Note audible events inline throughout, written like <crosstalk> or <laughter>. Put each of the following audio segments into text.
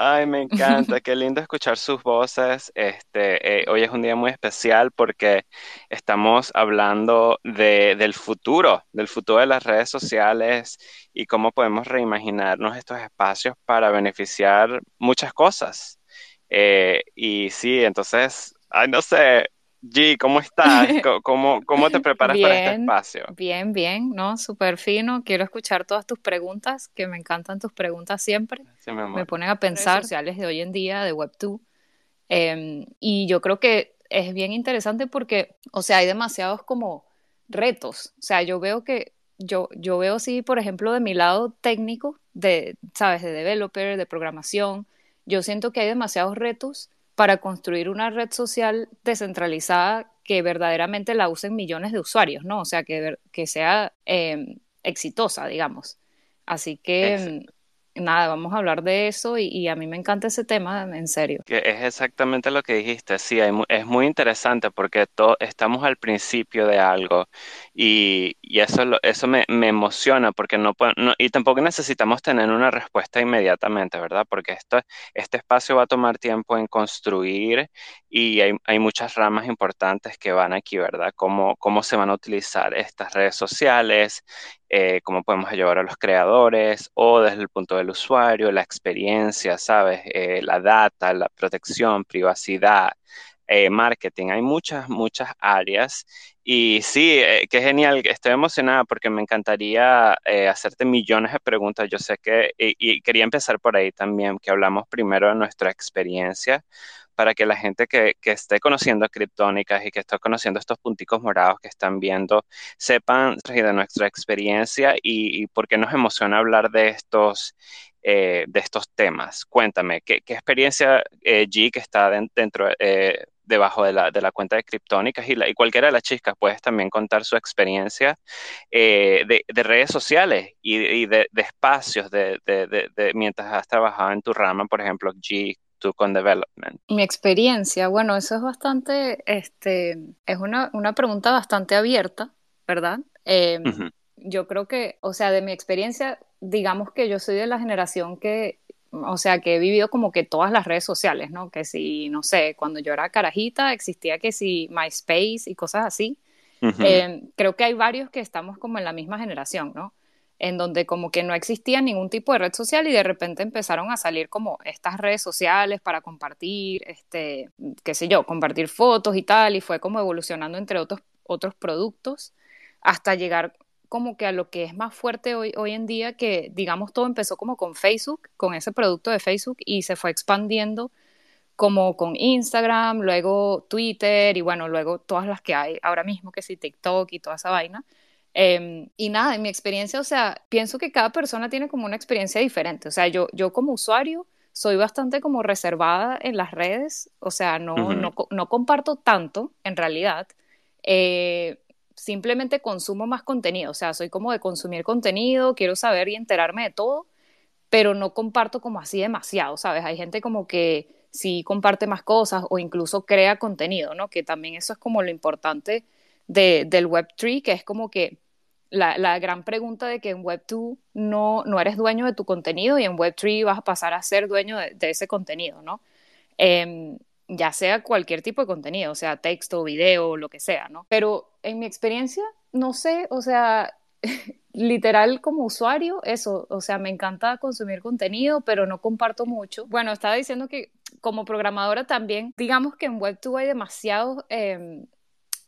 Ay, me encanta, qué lindo escuchar sus voces. Este, eh, hoy es un día muy especial porque estamos hablando de, del futuro, del futuro de las redes sociales y cómo podemos reimaginarnos estos espacios para beneficiar muchas cosas. Eh, y sí, entonces, ay, no sé, G, ¿cómo estás? <laughs> ¿Cómo, cómo te preparas para este espacio? Bien, bien, ¿no? Súper fino. Quiero escuchar todas tus preguntas, que me encantan tus preguntas siempre. me ponen a pensar sociales de hoy en día, de Web2. Em, y yo creo que es bien interesante porque, o sea, hay demasiados como retos. O sea, yo veo que, yo, yo veo sí, por ejemplo, de mi lado técnico, de, ¿sabes? De developer, de programación, yo siento que hay demasiados retos para construir una red social descentralizada que verdaderamente la usen millones de usuarios, ¿no? O sea, que, que sea em, exitosa, digamos. Así que nada, vamos a hablar de eso y, a mí me encanta ese tema, en serio. Es exactamente lo que dijiste, sí, es muy interesante porque estamos al principio de algo y, eso, eso me, emociona porque no, no, y tampoco necesitamos tener una respuesta inmediatamente, ¿verdad? Porque esto, este espacio va a tomar tiempo en construir y hay, muchas ramas importantes que van aquí, ¿verdad? Cómo, cómo se van a utilizar estas redes sociales, eh, cómo podemos ayudar a los creadores o desde el punto del usuario, la experiencia, ¿sabes? Eh, la data, la protección, privacidad, eh, marketing. Hay muchas, muchas áreas. Y sí, qué genial. Estoy emocionada porque me encantaría hacerte millones de preguntas. Yo sé que, y quería empezar por ahí también, que hablamos primero de nuestra experiencia para que la gente que, esté conociendo criptónicas y que esté conociendo estos punticos morados que están viendo sepan de nuestra experiencia y, por qué nos emociona hablar de estos, eh, de estos temas. Cuéntame, ¿qué, experiencia eh, G que está dentro, eh, debajo de la, de la, cuenta de criptónicas y, y, cualquiera de las chicas puedes también contar su experiencia de, redes sociales y, de, espacios de, mientras has trabajado en tu rama, por ejemplo, G con development? Mi experiencia, bueno, eso es bastante, este, es una, una pregunta bastante abierta, ¿verdad? Em, yo creo que, o sea, de mi experiencia, digamos que yo soy de la generación que, o sea, que he vivido como que todas las redes sociales, ¿no? Que si, no sé, cuando yo era carajita existía que si MySpace y cosas así. Em, creo que hay varios que estamos como en la misma generación, ¿no? En donde como que no existía ningún tipo de red social y de repente empezaron a salir como estas redes sociales para compartir, este, qué sé yo, compartir fotos y tal, y fue como evolucionando entre otros, otros productos hasta llegar como que a lo que es más fuerte hoy, hoy en día, que digamos todo empezó como con Facebook, con ese producto de Facebook y se fue expandiendo como con Instagram, luego Twitter y bueno, luego todas las que hay ahora mismo, que sí, TikTok y toda esa vaina. Em, y nada, en mi experiencia, o sea, pienso que cada persona tiene como una experiencia diferente. O sea, yo, yo como usuario soy bastante como reservada en las redes, o sea, no, no, no, comparto tanto en realidad. Eh, simplemente consumo más contenido, o sea, soy como de consumir contenido, quiero saber y enterarme de todo, pero no comparto como así demasiado, ¿sabes? Hay gente como que sí comparte más cosas o incluso crea contenido, ¿no? Que también eso es como lo importante de, del Web3, que es como que la, gran pregunta de que en Web2 no, no eres dueño de tu contenido y en Web3 vas a pasar a ser dueño de, ese contenido, ¿no? Em, ya sea cualquier tipo de contenido, o sea, texto, video, lo que sea, ¿no? Pero en mi experiencia, no sé, o sea, <laughs> literal como usuario, eso, o sea, me encanta consumir contenido, pero no comparto mucho. Bueno, estaba diciendo que como programadora también, digamos que en Web2 hay demasiada em,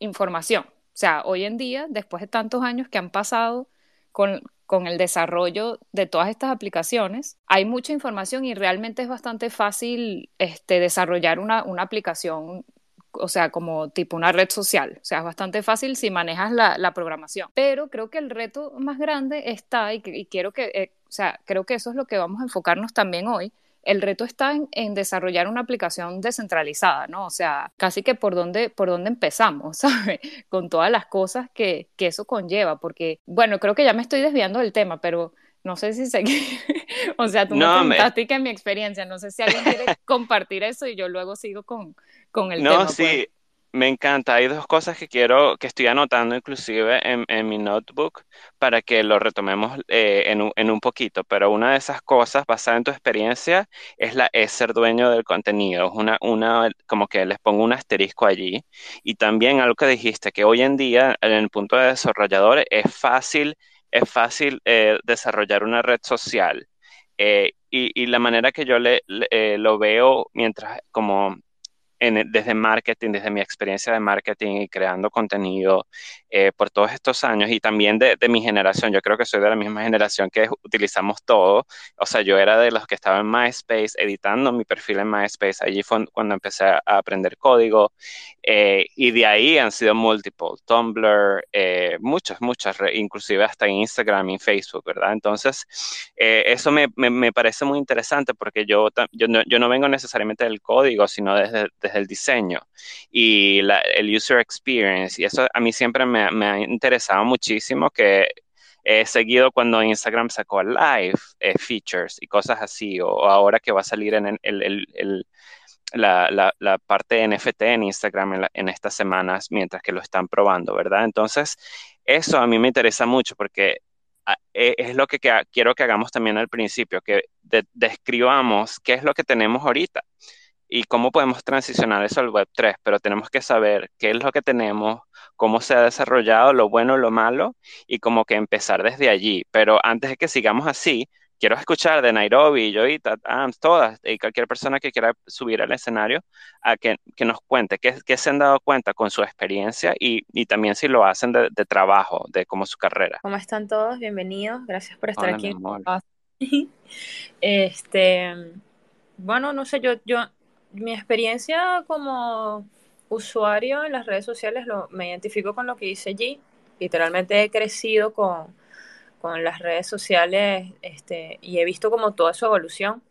información. O sea, hoy en día, después de tantos años que han pasado con, el desarrollo de todas estas aplicaciones, hay mucha información y realmente es bastante fácil este, desarrollar una, aplicación o sea, como tipo una red social. O sea, es bastante fácil si manejas la, programación. Pero creo que el reto más grande está, y, quiero que, eh, o sea, creo que eso es lo que vamos a enfocarnos también hoy, el reto está en, desarrollar una aplicación descentralizada, ¿no? O sea, casi que por dónde, por dónde empezamos, <laughs> ¿sabes? Con todas las cosas que, que eso conlleva, porque, bueno, creo que ya me estoy desviando del tema, pero no sé si sé <laughs> o sea, tú no, me que mi experiencia, no sé si alguien quiere compartir eso y yo luego sigo con, con el tema. No, sí, pues. Me encanta. Hay dos cosas que quiero, que estoy anotando inclusive en, mi notebook para que lo retomemos eh, en, un, poquito. Pero una de esas cosas, basada en tu experiencia, es la es ser dueño del contenido. Es una, una, como que les pongo un asterisco allí. Y también algo que dijiste, que hoy en día, en el punto de desarrolladores, es fácil, es fácil eh, desarrollar una red social. Eh, y, y, la manera que yo le, lo veo mientras como desde marketing, desde mi experiencia de marketing y creando contenido eh, por todos estos años y también de, mi generación. Yo creo que soy de la misma generación que utilizamos todo. O sea, yo era de los que estaba en MySpace editando mi perfil en MySpace. Allí fue cuando empecé a aprender código eh, y de ahí han sido múltiples, Tumblr, eh, muchas, muchas, inclusive hasta Instagram y Facebook, ¿verdad? Entonces, eso me, me, parece muy interesante porque yo, yo, no, yo no vengo necesariamente del código, sino desde el diseño y el user experience. Y eso a mí siempre me, ha interesado muchísimo que he seguido cuando Instagram sacó live eh, features y cosas así, o, ahora que va a salir en el, la, parte NFT en Instagram en, estas semanas mientras que lo están probando, ¿verdad? Entonces, eso a mí me interesa mucho porque ah, e, es lo que, quiero que hagamos también al principio, que describamos qué es lo que tenemos ahorita y cómo podemos transicionar eso al Web 3, pero tenemos que saber qué es lo que tenemos, cómo se ha desarrollado, lo bueno, lo malo, y como que empezar desde allí. Pero antes de que sigamos así, quiero escuchar de Nairobi, Joita, AMS, todas, y cualquier persona que quiera subir al escenario, a que, que nos cuente qué, qué, se han dado cuenta con su experiencia y, y también si lo hacen de, de, trabajo, de como su carrera. ¿Cómo están todos? Bienvenidos, gracias por estar aquí. <laughs> Este, bueno, no sé, yo, yo mi experiencia como usuario en las redes sociales lo, me identifico con lo que dice allí. Literalmente he crecido con, con las redes sociales este, y he visto como toda su evolución.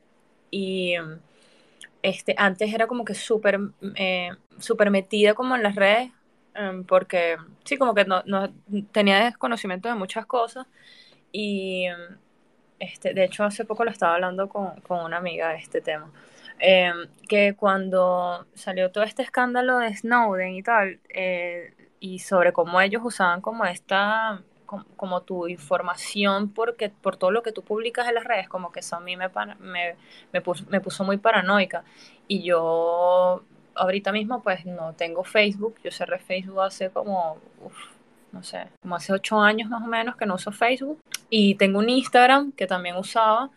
Y este, antes era como que súper eh, super metida como en las redes, em, porque sí, como que no, no, tenía desconocimiento de muchas cosas. Y este, de hecho hace poco lo estaba hablando con, con una amiga de este tema. Em, que cuando salió todo este escándalo de Snowden y tal, eh, y sobre cómo ellos usaban como esta, como, tu información porque, por todo lo que tú publicas en las redes, como que eso a mí me, me, me, puso, muy paranoica. Y yo ahorita mismo pues no tengo Facebook, yo cerré Facebook hace como, no sé, como hace ocho años más o menos que no uso Facebook. Y tengo un Instagram que también usaba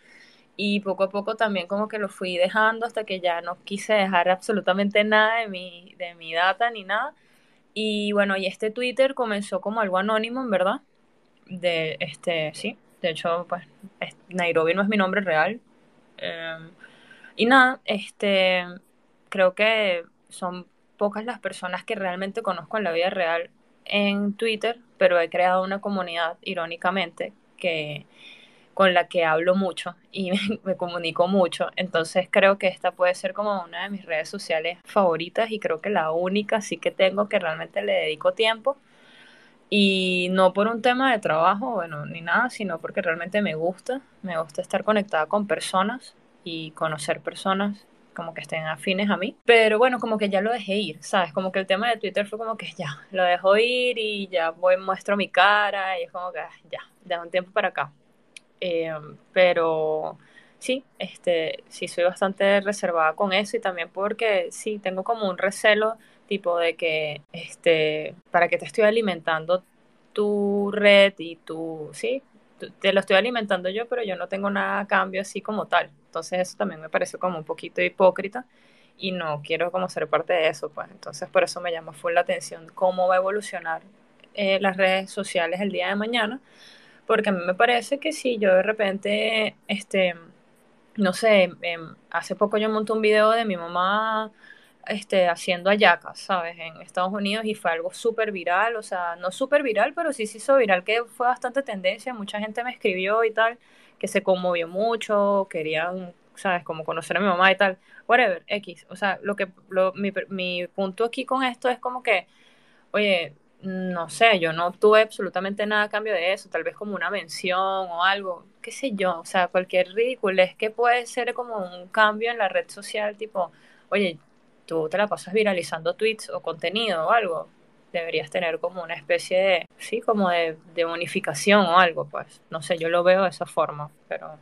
y poco a poco también como que lo fui dejando hasta que ya no quise dejar absolutamente nada de mi, de mi data ni nada. Y bueno, y este Twitter comenzó como algo anónimo, en verdad. De este, sí, de hecho, pues Nairobi no es mi nombre real. Em, y nada, este, creo que son pocas las personas que realmente conozco en la vida real en Twitter, pero he creado una comunidad, irónicamente, que con la que hablo mucho y <laughs> me, comunico mucho. Entonces creo que esta puede ser como una de mis redes sociales favoritas y creo que la única sí que tengo que realmente le dedico tiempo. Y no por un tema de trabajo, bueno, ni nada, sino porque realmente me gusta. Me gusta estar conectada con personas y conocer personas como que estén afines a mí. Pero bueno, como que ya lo dejé ir, ¿sabes? Como que el tema de Twitter fue como que ya, lo dejo ir y ya voy, muestro mi cara y es como que ah, ya, de un tiempo para acá. Eh, pero sí, este, sí soy bastante reservada con eso y también porque sí, tengo como un recelo tipo de que, este, para que te estoy alimentando tu red y tu, sí, te lo estoy alimentando yo, pero yo no tengo nada a cambio así como tal. Entonces eso también me parece como un poquito hipócrita y no quiero como ser parte de eso, pues. Entonces por eso me llama full la atención cómo va a evolucionar eh, las redes sociales el día de mañana porque a mí me parece que si yo de repente, este, no sé, em, hace poco yo monté un video de mi mamá este, haciendo ayacas, ¿sabes? En Estados Unidos y fue algo súper viral, o sea, no súper viral, pero sí se hizo viral, que fue bastante tendencia, mucha gente me escribió y tal, que se conmovió mucho, querían ¿sabes? Como conocer a mi mamá y tal, whatever, X. O sea, lo que, lo, mi, mi punto aquí con esto es como que, oye, no sé, yo no tuve absolutamente nada a cambio de eso, tal vez como una mención o algo, qué sé yo, o sea, cualquier ridículo, es que puede ser como un cambio en la red social, tipo, oye, tú te la pasas viralizando tweets o contenido o algo, deberías tener como una especie de, sí, como de, de bonificación o algo, pues, no sé, yo lo veo de esa forma, pero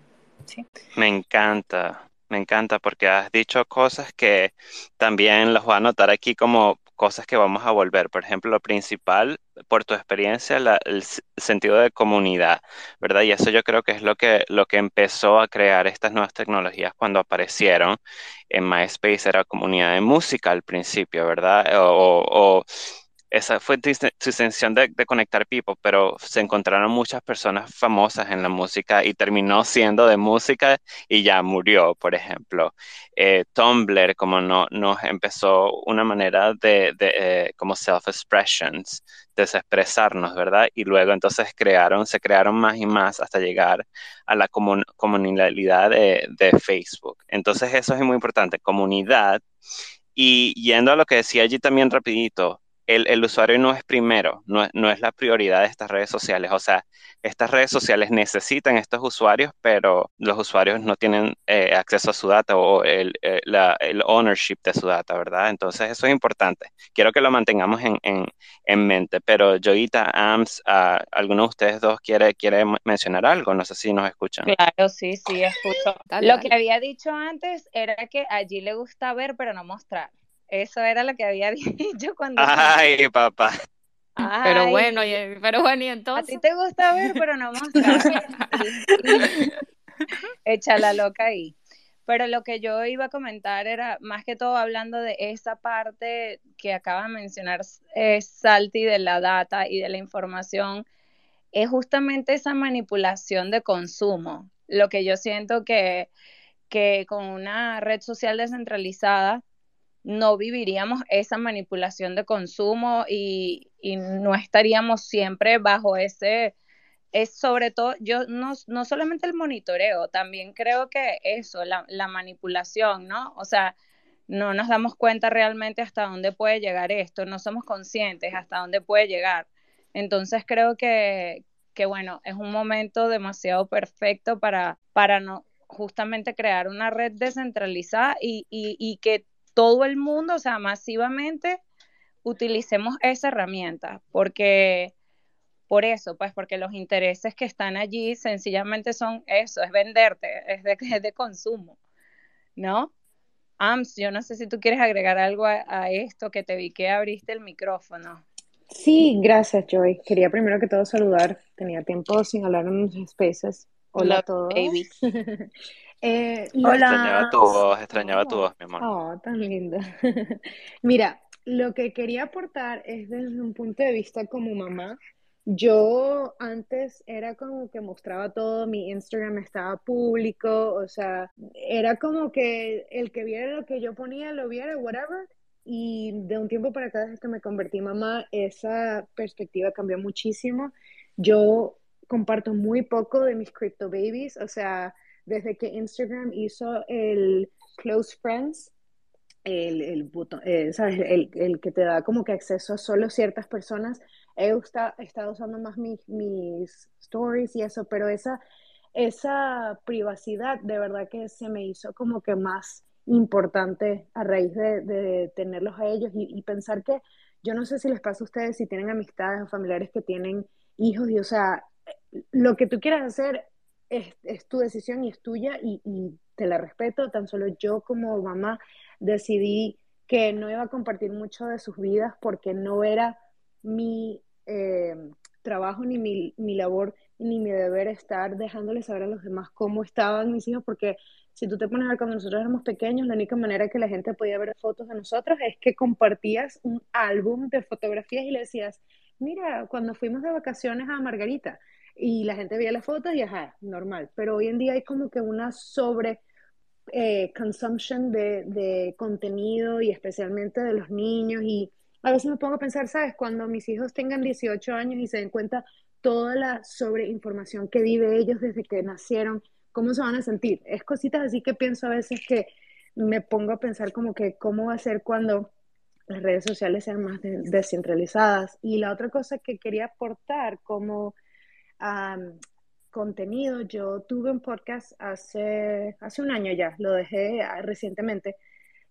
sí. Me encanta, me encanta porque has dicho cosas que también los voy a anotar aquí como cosas que vamos a volver. Por ejemplo, lo principal, por tu experiencia, el sentido de comunidad, ¿verdad? Y eso yo creo que es lo que, lo que empezó a crear estas nuevas tecnologías cuando aparecieron. En MySpace era comunidad de música al principio, ¿verdad? o esa fue tu intención de, conectar people, pero se encontraron muchas personas famosas en la música y terminó siendo de música y ya murió, por ejemplo. Eh, Tumblr, como no, nos empezó una manera de, eh, como self-expressions, de expresarnos, ¿verdad? Y luego entonces crearon, se crearon más y más hasta llegar a la comunidad de, de Facebook. Entonces eso es muy importante, comunidad. Y yendo a lo que decía allí también rapidito, el, usuario no es primero, no, es la prioridad de estas redes sociales. O sea, estas redes sociales necesitan estos usuarios, pero los usuarios no tienen eh, acceso a su data o el, eh, el, ownership de su data, ¿verdad? Entonces, eso es importante. Quiero que lo mantengamos en, mente. Pero, Joita, Ams, uh, ¿alguno de ustedes dos quiere, quiere mencionar algo? No sé si nos escuchan. Claro, sí, sí, escucho. Lo que había dicho antes era que allí le gusta ver, pero no mostrar. Eso era lo que había <laughs> dicho cuando... Ay, papá. Pero bueno, pero bueno, y entonces... A ti te gusta ver, pero no mostrar. <laughs> Echa la loca ahí. Pero lo que yo iba a comentar era, más que todo hablando de esa parte que acaba de mencionar eh, Salti de la data y de la información, es justamente esa manipulación de consumo. Lo que yo siento que, que con una red social descentralizada no viviríamos esa manipulación de consumo y, no estaríamos siempre bajo ese, es sobre todo, yo no, no solamente el monitoreo, también creo que eso, la, la, manipulación, ¿no? O sea, no nos damos cuenta realmente hasta dónde puede llegar esto, no somos conscientes hasta dónde puede llegar. Entonces creo que, que bueno, es un momento demasiado perfecto para, para no, justamente crear una red descentralizada y, y, y que todo el mundo, o sea, masivamente, utilicemos esa herramienta, porque por eso, pues porque los intereses que están allí sencillamente son eso, es venderte, es de, <laughs> consumo, ¿no? Ams, yo no sé si tú quieres agregar algo a, esto, que te vi que abriste el micrófono. Sí, gracias, Joy. Quería primero que todo saludar. Tenía tiempo sin hablar en especies. Hola a todos. <laughs> Eh, extrañaba tu voz, extrañaba tu voz, mi amor. Oh, tan linda. <laughs> Mira, lo que quería aportar es desde un punto de vista como mamá. Yo antes era como que mostraba todo, mi Instagram estaba público, o sea, era como que el que viera lo que yo ponía, lo viera, whatever. Y de un tiempo para acá, desde que me convertí mamá, esa perspectiva cambió muchísimo. Yo comparto muy poco de mis crypto babies, o sea, desde que Instagram hizo el Close Friends, el, el, botón, eh, ¿sabes? El, el, que te da como que acceso a solo ciertas personas, he estado usando más mis, mis stories y eso, pero esa, esa privacidad de verdad que se me hizo como que más importante a raíz de, de tenerlos a ellos y, pensar que yo no sé si les pasa a ustedes si tienen amistades o familiares que tienen hijos y o sea, lo que tú quieras hacer es, tu decisión y es tuya y, te la respeto. Tan solo yo como mamá decidí que no iba a compartir mucho de sus vidas porque no era mi eh, trabajo ni mi, mi, labor ni mi deber estar dejándoles saber a los demás cómo estaban mis hijos porque si tú te pones a ver cuando nosotros éramos pequeños la única manera que la gente podía ver fotos de nosotros es que compartías un álbum de fotografías y le decías mira cuando fuimos de vacaciones a Margarita y la gente veía las fotos y ajá, normal. Pero hoy en día hay como que una sobre eh, consumption de, de, contenido y especialmente de los niños y a veces me pongo a pensar, ¿sabes? Cuando mis hijos tengan 18 años y se den cuenta toda la sobreinformación que vive ellos desde que nacieron, cómo se van a sentir. Es cositas así que pienso a veces que me pongo a pensar como que cómo va a ser cuando las redes sociales sean más descentralizadas. Y la otra cosa que quería aportar como contenido, yo tuve un podcast hace, hace un año ya, lo dejé ah, recientemente.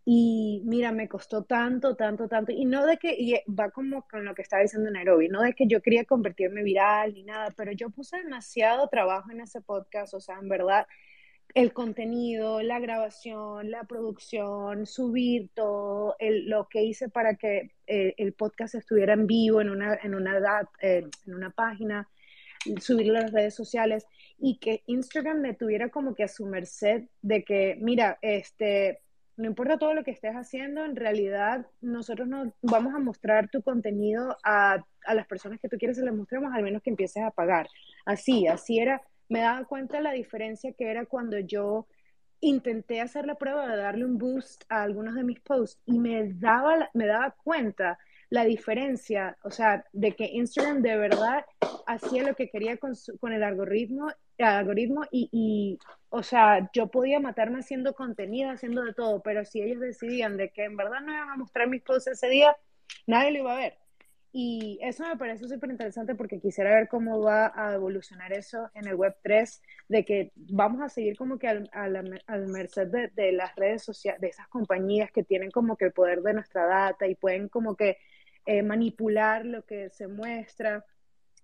Y mira, me costó tanto, tanto, tanto. Y no de que, y va como con lo que estaba diciendo Nairobi, no de que yo quería convertirme viral ni nada, pero yo puse demasiado trabajo en ese podcast. O sea, en verdad, el contenido, la grabación, la producción, subir todo, lo que hice para que eh, el podcast estuviera en vivo en una, en una, eh, en una página, subirlo a las redes sociales y que Instagram me tuviera como que a su merced de que, mira, este, no importa todo lo que estés haciendo, en realidad nosotros no vamos a mostrar tu contenido a, a las personas que tú quieres que les mostremos, al menos que empieces a pagar. Así, así era me daba cuenta la diferencia que era cuando yo intenté hacer la prueba de darle un boost a algunos de mis posts y me daba, me daba cuenta la diferencia, o sea, de que Instagram de verdad hacía lo que quería con, con el algoritmo, el algoritmo y, y, o sea, yo podía matarme haciendo contenido, haciendo de todo, pero si ellos decidían de que en verdad no iban a mostrar mis posts ese día, nadie lo iba a ver. Y eso me parece súper interesante porque quisiera ver cómo va a evolucionar eso en el Web 3, de que vamos a seguir como que al, al, merced de, las redes sociales, de esas compañías que tienen como que el poder de nuestra data y pueden como que eh, manipular lo que se muestra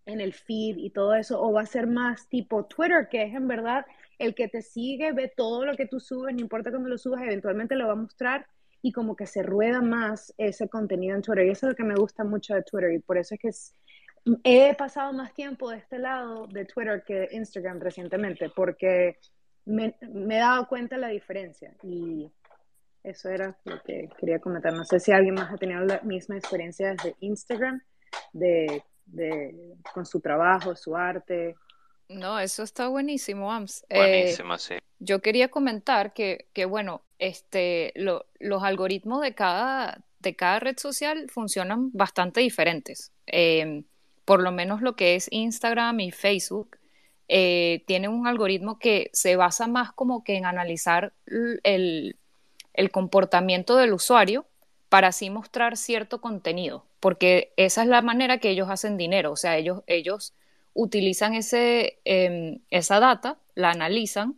en el feed y todo eso, o va a ser más tipo Twitter, que es en verdad el que te sigue, ve todo lo que tú subes, no importa cuándo lo subas, eventualmente lo va a mostrar y como que se rueda más ese contenido en Twitter. Y eso es lo que me gusta mucho de Twitter y por eso es que he pasado más tiempo de este lado de Twitter que de Instagram recientemente, porque me, me he dado cuenta la diferencia y eso era lo que quería comentar. No sé si alguien más ha tenido la misma experiencia desde Instagram, de, de, con su trabajo, su arte. No, eso está buenísimo, Ams. Buenísimo, eh, sí. Yo quería comentar que, que bueno, este, los algoritmos de cada, de cada red social funcionan bastante diferentes. Em, por lo menos lo que es Instagram y Facebook, eh, tienen un algoritmo que se basa más como que en analizar el, el comportamiento del usuario para así mostrar cierto contenido, porque esa es la manera que ellos hacen dinero, o sea, ellos, ellos utilizan ese, em, esa data, la analizan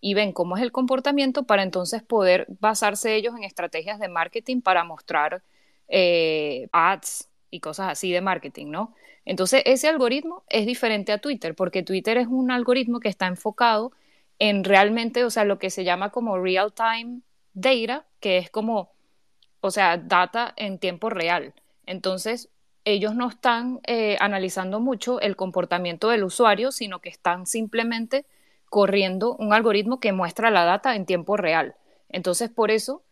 y ven cómo es el comportamiento para entonces poder basarse ellos en estrategias de marketing para mostrar eh, ads y cosas así de marketing, ¿no? Entonces ese algoritmo es diferente a Twitter porque Twitter es un algoritmo que está enfocado en realmente, o sea, lo que se llama como real time data, que es como, o sea, data en tiempo real. Entonces, ellos no están eh, analizando mucho el comportamiento del usuario, sino que están simplemente corriendo un algoritmo que muestra la data en tiempo real. Entonces, por eso,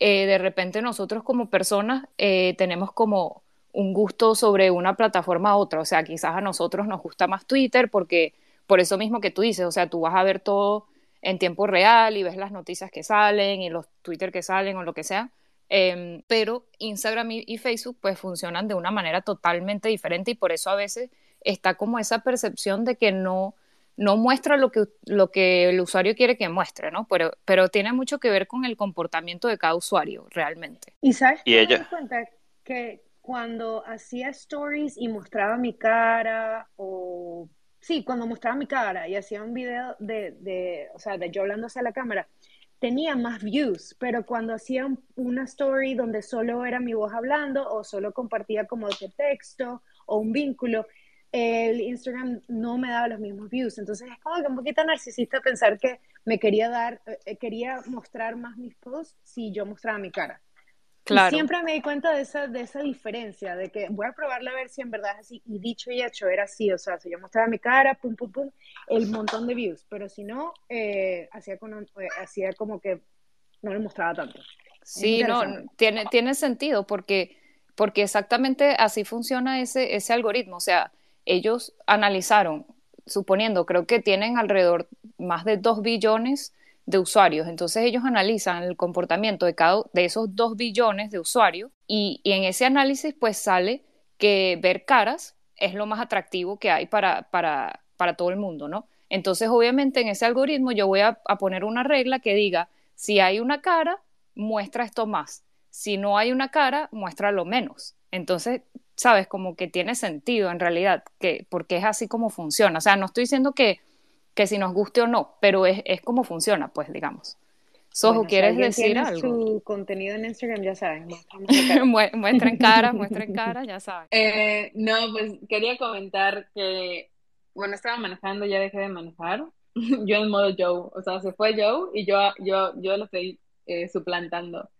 eh, de repente nosotros como personas eh, tenemos como un gusto sobre una plataforma a otra. O sea, quizás a nosotros nos gusta más Twitter porque por eso mismo que tú dices, o sea, tú vas a ver todo en tiempo real y ves las noticias que salen y los Twitter que salen o lo que sea. Em, pero Instagram y, y Facebook pues funcionan de una manera totalmente diferente y por eso a veces está como esa percepción de que no, no muestra lo que, lo que el usuario quiere que muestre, ¿no? Pero, pero tiene mucho que ver con el comportamiento de cada usuario, realmente. Y sabes, ¿Y ella? me cuenta que cuando hacía stories y mostraba mi cara, o sí, cuando mostraba mi cara y hacía un video de, de o sea, de yo hablando hacia la cámara, tenía más views, pero cuando hacía una story donde solo era mi voz hablando o solo compartía como de texto o un vínculo, el Instagram no me daba los mismos views. Entonces es como que un poquito narcisista pensar que me quería dar, eh, quería mostrar más mis posts si yo mostraba mi cara. Claro. siempre me di cuenta de esa, de esa diferencia, de que voy a probarla a ver si en verdad es así. Y dicho y hecho, era así. O sea, si yo mostraba mi cara, pum, pum, pum, el montón de views. Pero si no, eh, hacía, con, eh, hacía como que no le mostraba tanto. Sí, no, tiene, tiene sentido porque, porque exactamente así funciona ese, ese algoritmo. O sea, ellos analizaron, suponiendo, creo que tienen alrededor más de 2 billones de usuarios. Entonces ellos analizan el comportamiento de cada de esos 2 billones de usuarios y, en ese análisis pues sale que ver caras es lo más atractivo que hay para, para, para todo el mundo, ¿no? Entonces, obviamente, en ese algoritmo yo voy a, poner una regla que diga, si hay una cara, muestra esto más. Si no hay una cara, muestra lo menos. Entonces, sabes, como que tiene sentido en realidad, que, porque es así como funciona. O sea, no estoy diciendo que, que si nos guste o no, pero es, es como funciona, pues, digamos. Sojo, ¿quieres decir algo? su contenido en Instagram, ya saben. <laughs> muestra en cara, muestra en cara, ya saben. <laughs> Eh, no, pues quería comentar que, bueno, estaba manejando, ya dejé de manejar. <laughs> yo en modo Joe, o sea, se fue Joe y yo, yo, yo lo estoy eh, suplantando.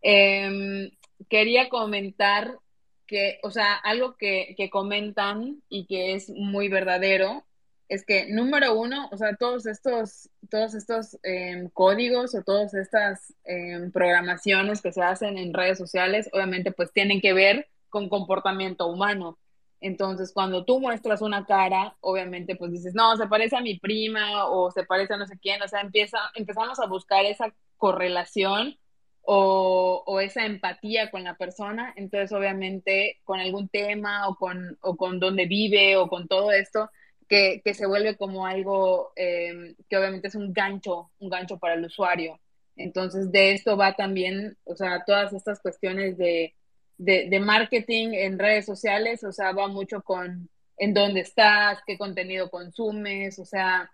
Em, quería comentar que, o sea, algo que, que comentan y que es muy verdadero es que, número uno, o sea, todos estos, todos estos em, códigos o todas estas em, programaciones que se hacen en redes sociales, obviamente, pues tienen que ver con comportamiento humano. Entonces, cuando tú muestras una cara, obviamente, pues dices, no, se parece a mi prima o se parece a no sé quién, o sea, empieza, empezamos a buscar esa correlación o, o, esa empatía con la persona. Entonces, obviamente, con algún tema o con, o con dónde vive o con todo esto, que, se vuelve como algo em, que obviamente es un gancho, un gancho para el usuario. Entonces, de esto va también, o sea, todas estas cuestiones de, de, marketing en redes sociales, o sea, va mucho con en dónde estás, qué contenido consumes, o sea,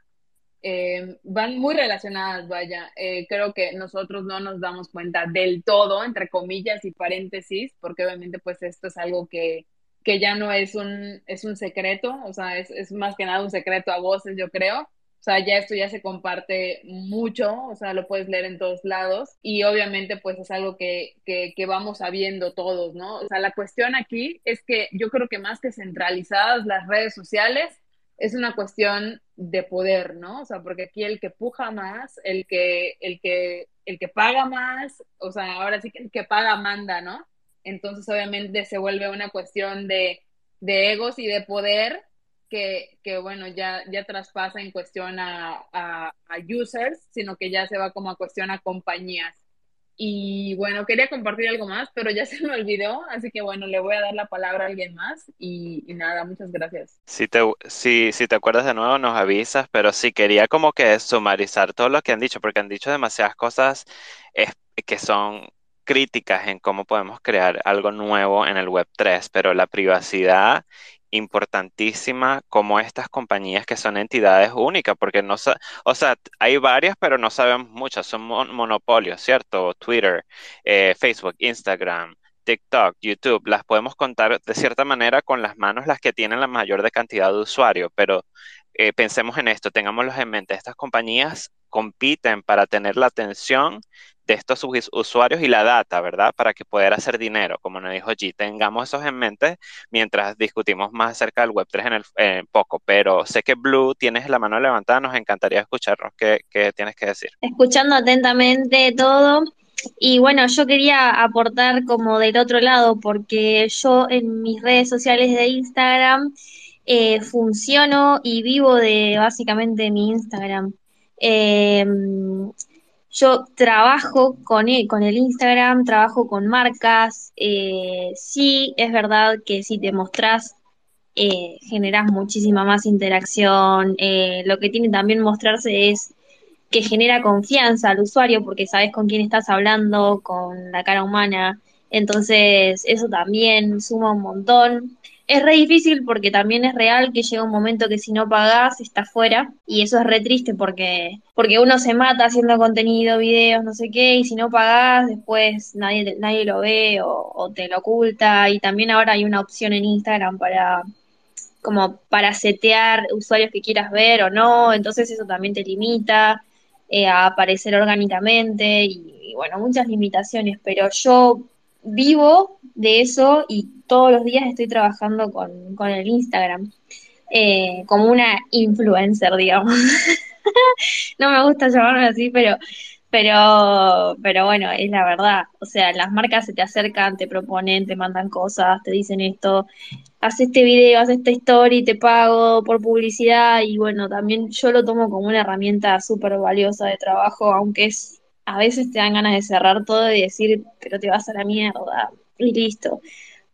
em, van muy relacionadas, vaya. Eh, creo que nosotros no nos damos cuenta del todo, entre comillas y paréntesis, porque obviamente pues esto es algo que, que ya no es un, es un secreto, o sea, es, es, más que nada un secreto a voces, yo creo. O sea, ya esto ya se comparte mucho, o sea, lo puedes leer en todos lados y obviamente pues es algo que, que, que vamos sabiendo todos, ¿no? O sea, la cuestión aquí es que yo creo que más que centralizadas las redes sociales, es una cuestión de poder, ¿no? O sea, porque aquí el que puja más, el que, el que, el que paga más, o sea, ahora sí que el que paga manda, ¿no? Entonces, obviamente, se vuelve una cuestión de, egos y de poder que, bueno, ya, ya traspasa en cuestión a, a, users, sino que ya se va como a cuestión a compañías. Y bueno, quería compartir algo más, pero ya <laughs> se me olvidó, así que bueno, le voy a dar la palabra a alguien más y, nada, muchas gracias. Si te, si, si te acuerdas de nuevo, nos avisas, pero sí quería como que sumarizar todo lo que han dicho, porque han dicho demasiadas cosas que son críticas en cómo podemos crear algo nuevo en el Web 3, pero la privacidad importantísima como estas compañías que son entidades únicas, porque no, o sea, hay varias, pero no sabemos muchas, son monopolios, ¿cierto? Twitter, eh, Facebook, Instagram, TikTok, YouTube, las podemos contar de cierta manera con las manos las que tienen la mayor de cantidad de usuarios, pero eh, pensemos en esto, tengámoslo en mente, estas compañías compiten para tener la atención de estos usuarios y la data, ¿verdad? Para que puedan hacer dinero, como nos dijo G. Tengamos esos en mente mientras discutimos más acerca del Web3 en el eh, poco, pero sé que Blue tienes la mano levantada, nos encantaría escucharnos. ¿Qué, ¿Qué, tienes que decir? Escuchando atentamente todo. Y bueno, yo quería aportar como del otro lado, porque yo en mis redes sociales de Instagram eh, funciono y vivo de básicamente mi Instagram. Eh, yo trabajo con el, con el Instagram, trabajo con marcas. Eh, sí, es verdad que si te mostrás, eh, generas muchísima más interacción. Eh, lo que tiene también mostrarse es que genera confianza al usuario porque sabes con quién estás hablando, con la cara humana. Entonces, eso también suma un montón es re difícil porque también es real que llega un momento que si no pagás estás fuera. Y eso es re triste porque, porque uno se mata haciendo contenido, videos, no sé qué, y si no pagás después nadie, nadie lo ve o, te lo oculta. Y también ahora hay una opción en Instagram para como para setear usuarios que quieras ver o no, entonces eso también te limita eh, a aparecer orgánicamente y bueno, muchas limitaciones, pero yo vivo de eso y todos los días estoy trabajando con, con el Instagram. Eh, como una influencer, digamos. <laughs> no me gusta llamarme así, pero, pero, pero bueno, es la verdad. O sea, las marcas se te acercan, te proponen, te mandan cosas, te dicen esto, haz este video, haz esta story, te pago por publicidad y bueno, también yo lo tomo como una herramienta súper valiosa de trabajo, aunque es a veces te dan ganas de cerrar todo y decir, pero te vas a la mierda y listo.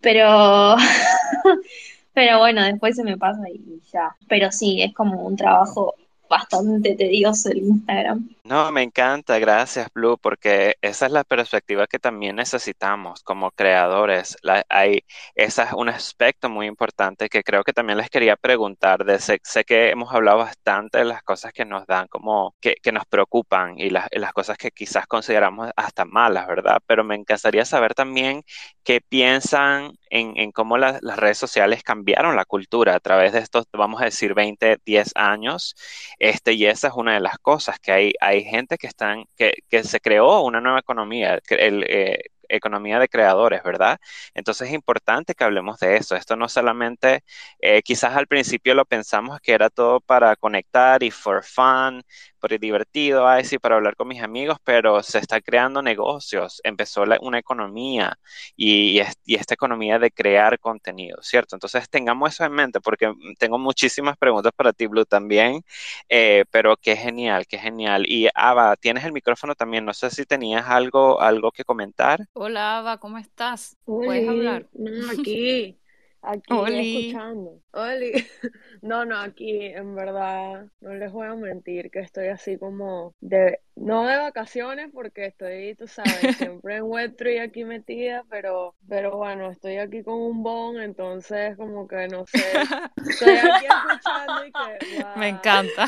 Pero, <laughs> pero bueno, después se me pasa y ya. Pero sí, es como un trabajo bastante tedioso el Instagram. No, me encanta, gracias Blue, porque esa es la perspectiva que también necesitamos como creadores. La, hay, ese es un aspecto muy importante que creo que también les quería preguntar. Sé, que hemos hablado bastante de las cosas que nos dan como, que, que nos preocupan y las, las cosas que quizás consideramos hasta malas, ¿verdad? Pero me encantaría saber también qué piensan en, en cómo las redes sociales cambiaron la cultura a través de estos, vamos a decir, 20, 10 años. Este, y esa es una de las cosas que hay, hay gente que están, que, que se creó una nueva economía, el, eh, economía de creadores, ¿verdad? Entonces es importante que hablemos de eso. Esto no solamente, eh, quizás al principio lo pensamos que era todo para conectar y for fun, por divertido, ay, sí, para hablar con mis amigos, pero se está creando negocios, empezó una economía y, y, esta economía de crear contenido, ¿cierto? Entonces tengamos eso en mente porque tengo muchísimas preguntas para ti, Blue, también, eh, pero qué genial, qué genial. Y Ava, tienes el micrófono también, no sé si tenías algo, algo que comentar. Hola, Ava, ¿cómo estás? ¿Puedes hablar? No, aquí, <laughs> aquí escuchando. Oli. <laughs> No, no, aquí en verdad no les voy a mentir que estoy así como de, no de vacaciones porque estoy, tú sabes, <laughs> siempre en Web3 aquí metida, pero, pero bueno, estoy aquí con un bon, entonces como que no sé, estoy aquí escuchando y que, <laughs> Me encanta.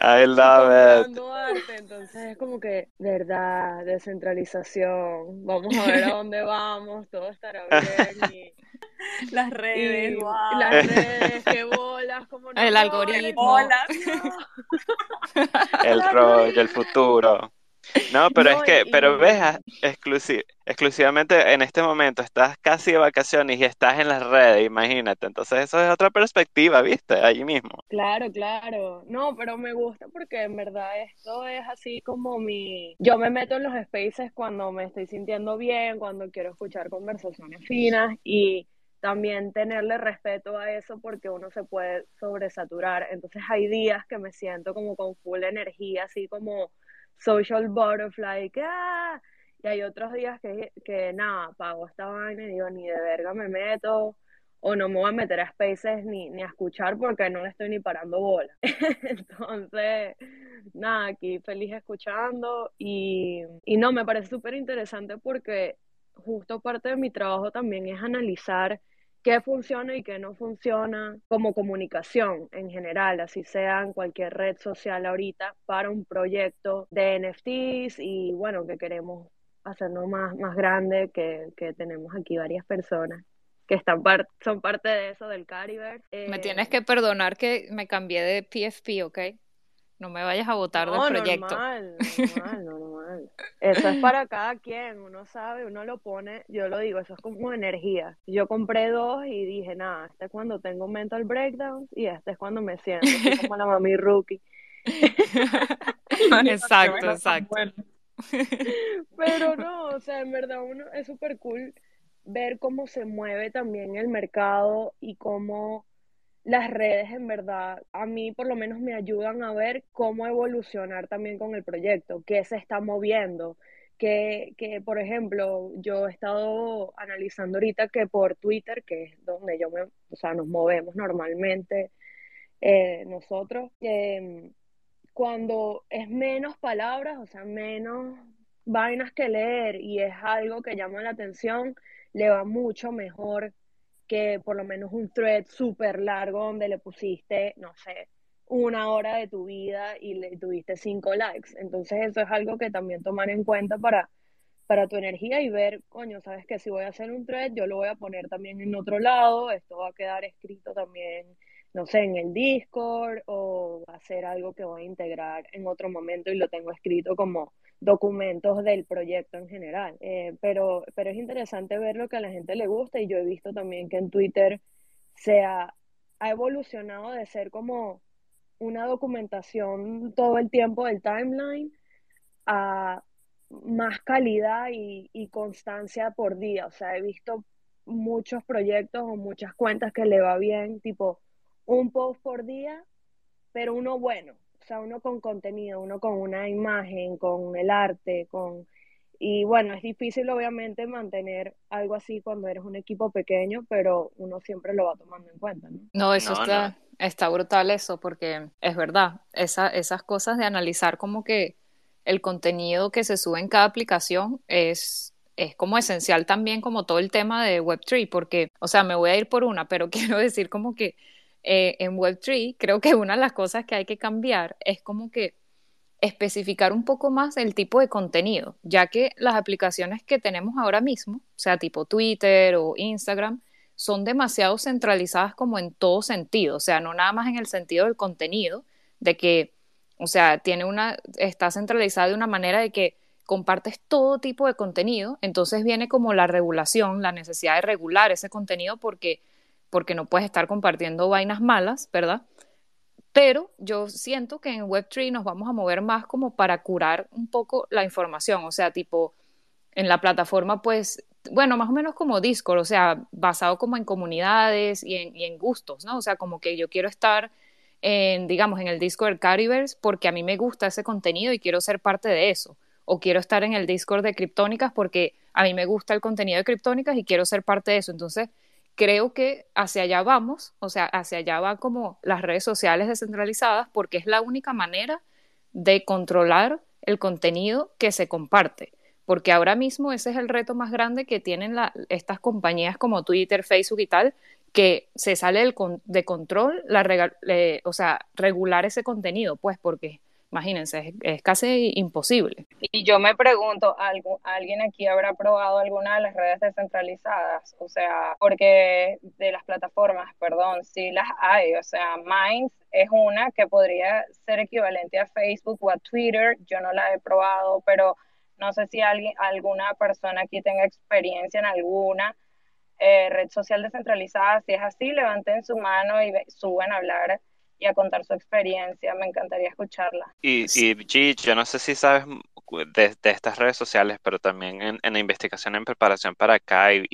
I love it. Arte, entonces es como que, verdad, descentralización, vamos a ver a dónde vamos, todo estará bien y las redes, Las redes, qué bolas, como El algoritmo. <laughs> el rollo, el futuro. No, pero es que, pero ves, exclusivamente en este momento estás casi de vacaciones y estás en las redes, imagínate. Entonces eso es otra perspectiva, ¿viste? Allí mismo. Claro, claro. No, pero me gusta porque en verdad esto es así como mi... Yo me meto en los spaces cuando me estoy sintiendo bien, cuando quiero escuchar conversaciones finas y también tenerle respeto a eso porque uno se puede sobresaturar. Entonces hay días que me siento como con full energía, así como social butterfly, que ¡ah! Y hay otros días que, que nada, pago esta vaina y digo, ni de verga me meto, o no me voy a meter a spaces ni, ni a escuchar porque no le estoy ni parando bola. <laughs> Entonces, nada, aquí feliz escuchando y, y no, me parece súper interesante porque justo parte de mi trabajo también es analizar qué funciona y qué no funciona como comunicación en general, así sea en cualquier red social ahorita, para un proyecto de NFTs y bueno, que queremos hacernos más, más grande, que, que tenemos aquí varias personas que están son parte de eso del Caribe. me tienes que perdonar que me cambié de PFP, ¿ok? No me vayas a votar del proyecto. Normal, normal, normal. Eso es para cada quien, uno sabe, uno lo pone, yo lo digo, eso es como energía. Yo compré dos y dije, nada, este es cuando tengo mental breakdowns y este es cuando me siento como la mami rookie. <laughs> exacto, exacto. Pero no, o sea, en verdad uno es súper cool ver cómo se mueve también el mercado y cómo las redes en verdad a mí por lo menos me ayudan a ver cómo evolucionar también con el proyecto, qué se está moviendo, que, que por ejemplo yo he estado analizando ahorita que por Twitter, que es donde yo me, o sea, nos movemos normalmente eh, nosotros, cuando es menos palabras, o sea, menos vainas que leer y es algo que llama la atención, le va mucho mejor que por lo menos un thread súper largo donde le pusiste, no sé, una hora de tu vida y le tuviste cinco likes. Entonces eso es algo que también tomar en cuenta para, para tu energía y ver, coño, sabes que si voy a hacer un thread, yo lo voy a poner también en otro lado, esto va a quedar escrito también, no sé, en el Discord o va a ser algo que voy a integrar en otro momento y lo tengo escrito como documentos del proyecto en general. Eh, pero, pero es interesante ver lo que a la gente le gusta y yo he visto también que en Twitter se ha, evolucionado de ser como una documentación todo el tiempo del timeline a más calidad y, y, constancia por día. O sea, he visto muchos proyectos o muchas cuentas que le va bien, tipo un post por día, pero uno bueno sea, uno con contenido, uno con una imagen, con el arte, con... Y bueno, es difícil obviamente mantener algo así cuando eres un equipo pequeño, pero uno siempre lo va tomando en cuenta, ¿no? No, eso está, Está brutal eso, porque es verdad, esa, esas cosas de analizar como que el contenido que se sube en cada aplicación es, es como esencial también como todo el tema de Web3, porque, o sea, me voy a ir por una, pero <laughs> quiero decir como que eh, en Web3 creo que una de las cosas que hay que cambiar es como que especificar un poco más el tipo de contenido, ya que las aplicaciones que tenemos ahora mismo, sea, tipo Twitter o Instagram, son demasiado centralizadas como en todo sentido, o sea, no nada más en el sentido del contenido, de que, o sea, tiene una, está centralizada de una manera de que compartes todo tipo de contenido, entonces viene como la regulación, la necesidad de regular ese contenido porque, porque no puedes estar compartiendo vainas malas, ¿verdad? Pero yo siento que en Web3 nos vamos a mover más como para curar un poco la información, o sea, tipo, en la plataforma, pues, bueno, más o menos como Discord, o sea, basado como en comunidades y en, gustos, ¿no? O sea, como que yo quiero estar en, digamos, en el Discord Cariverse porque a mí me gusta ese contenido y quiero ser parte de eso. O quiero estar en el Discord de Criptónicas porque a mí me gusta el contenido de Criptónicas y quiero ser parte de eso. Entonces, creo que hacia allá vamos, o sea, hacia allá van como las redes sociales descentralizadas, porque es la única manera de controlar el contenido que se comparte. Porque ahora mismo ese es el reto más grande que tienen estas compañías como Twitter, Facebook y tal, que se sale de control, la, o sea, regular ese contenido, pues porque Imagínense, es, casi imposible. Y yo me pregunto, ¿alguien aquí habrá probado alguna de las redes descentralizadas? O sea, porque de las plataformas, perdón, sí las hay. O sea, Minds es una que podría ser equivalente a Facebook o a Twitter. Yo no la he probado, pero no sé si alguien, alguna persona aquí tenga experiencia en alguna eh, red social descentralizada. Si es así, levanten su mano y suben a hablar y a contar su experiencia. Me encantaría escucharla. Y, y G, yo no sé si sabes de, estas redes sociales, pero también en, la investigación en preparación para acá y,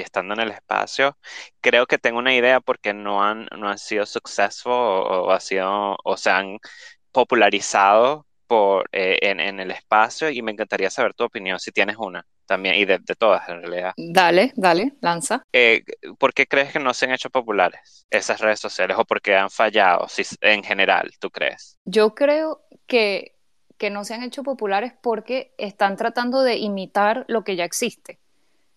estando en el espacio, creo que tengo una idea porque no han, no han sido successful o, ha sido, o se han popularizado por, eh, en, en el espacio y me encantaría saber tu opinión si tienes una también, y de, todas en realidad. Dale, dale, lanza. Eh, ¿Por qué crees que no se han hecho populares esas redes sociales o por qué han fallado si, en general, tú crees? Yo creo que, que no se han hecho populares porque están tratando de imitar lo que ya existe.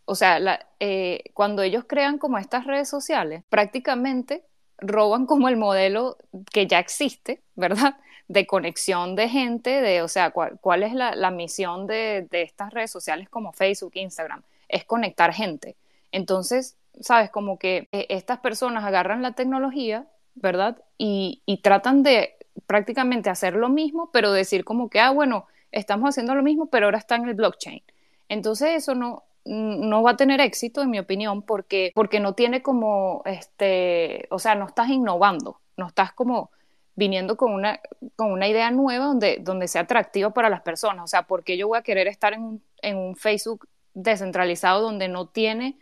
O sea, eh, cuando ellos crean como estas redes sociales, prácticamente roban como el modelo que ya existe, ¿verdad? De conexión de gente, de, o sea, cuál, es la, misión de, estas redes sociales como Facebook, Instagram, es conectar gente. Entonces, sabes, como que eh, estas personas agarran la tecnología, ¿verdad? Y, tratan de prácticamente hacer lo mismo, pero decir como que, ah, bueno, estamos haciendo lo mismo, pero ahora está en el blockchain. Entonces eso no, no va a tener éxito, en mi opinión, porque, porque no tiene como, este, o sea, no estás innovando, no estás como viniendo con una, con una idea nueva donde, donde sea atractiva para las personas. O sea, ¿por qué yo voy a querer estar en un, en un Facebook descentralizado donde no tiene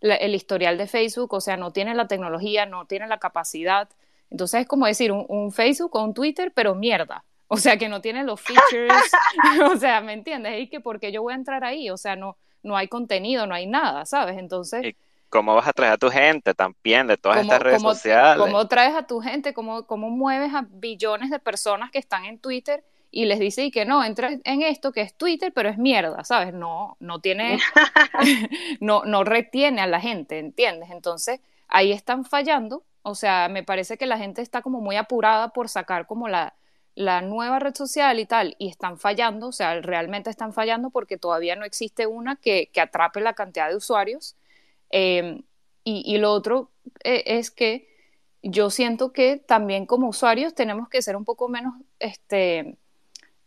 el historial de Facebook, o sea, no tiene la tecnología, no tiene la capacidad? Entonces es como decir un, Facebook o un Twitter, pero mierda. O sea, que no tiene los features. <laughs> <laughs> o sea, ¿me entiendes? Y que porque yo voy a entrar ahí, o sea, no, no hay contenido, no hay nada, ¿sabes? Entonces... ¿Cómo vas a traer a tu gente también de todas estas redes sociales? ¿Cómo traes a tu gente? ¿Cómo, ¿Cómo mueves a billones de personas que están en Twitter y les dices y que no, entra en esto que es Twitter, pero es mierda, ¿sabes? No, no tiene, <laughs> <laughs> no, no retiene a la gente, ¿entiendes? Entonces, ahí están fallando. O sea, me parece que la gente está como muy apurada por sacar como la, la nueva red social y tal, y están fallando, o sea, realmente están fallando porque todavía no existe una que, que atrape la cantidad de usuarios Em, y, lo otro eh, es que yo siento que también como usuarios tenemos que ser un poco menos, este,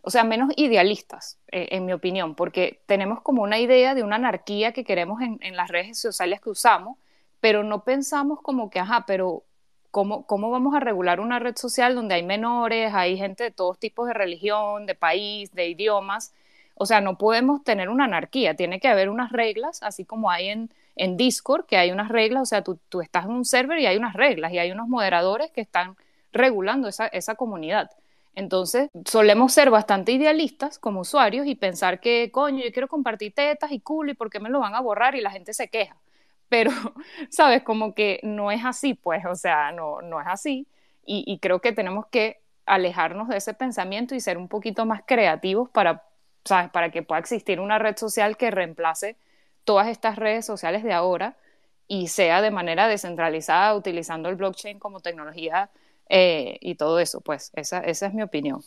o sea, menos idealistas, eh, en mi opinión, porque tenemos como una idea de una anarquía que queremos en, las redes sociales que usamos, pero no pensamos como que, ajá, pero ¿cómo, ¿cómo vamos a regular una red social donde hay menores, hay gente de todos tipos de religión, de país, de idiomas? O sea, no podemos tener una anarquía, tiene que haber unas reglas, así como hay en en Discord, que hay unas reglas, o sea, tú, estás en un server y hay unas reglas y hay unos moderadores que están regulando esa, esa comunidad. Entonces, solemos ser bastante idealistas como usuarios y pensar que, coño, yo quiero compartir tetas y culo y por qué me lo van a borrar y la gente se queja. <laughs> Pero, ¿sabes? Como que no es así, pues, o sea, no, no es así. y, creo que tenemos que alejarnos de ese pensamiento y ser un poquito más creativos para, ¿sabes? para que pueda existir una red social que reemplace todas estas redes sociales de ahora y sea de manera descentralizada utilizando el blockchain como tecnología eh, y todo eso. Pues esa, esa es mi opinión.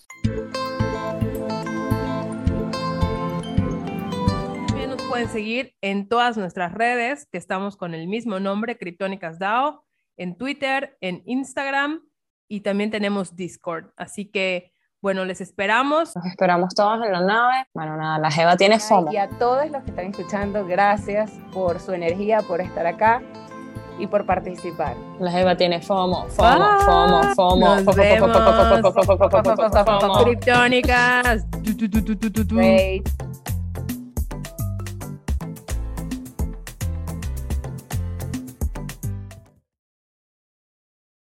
También nos pueden seguir en todas nuestras redes, que estamos con el mismo nombre, Criptónicas DAO, en Twitter, en Instagram y también tenemos Discord. Así que bueno, les esperamos. Nos esperamos todos en la nave. Bueno, nada, la Jeva tiene FOMO. Y a todos los que están escuchando, gracias por su energía, por estar acá y por participar. La Jeva tiene FOMO, FOMO, FOMO, FOMO. Nos vemos. Criptónicas.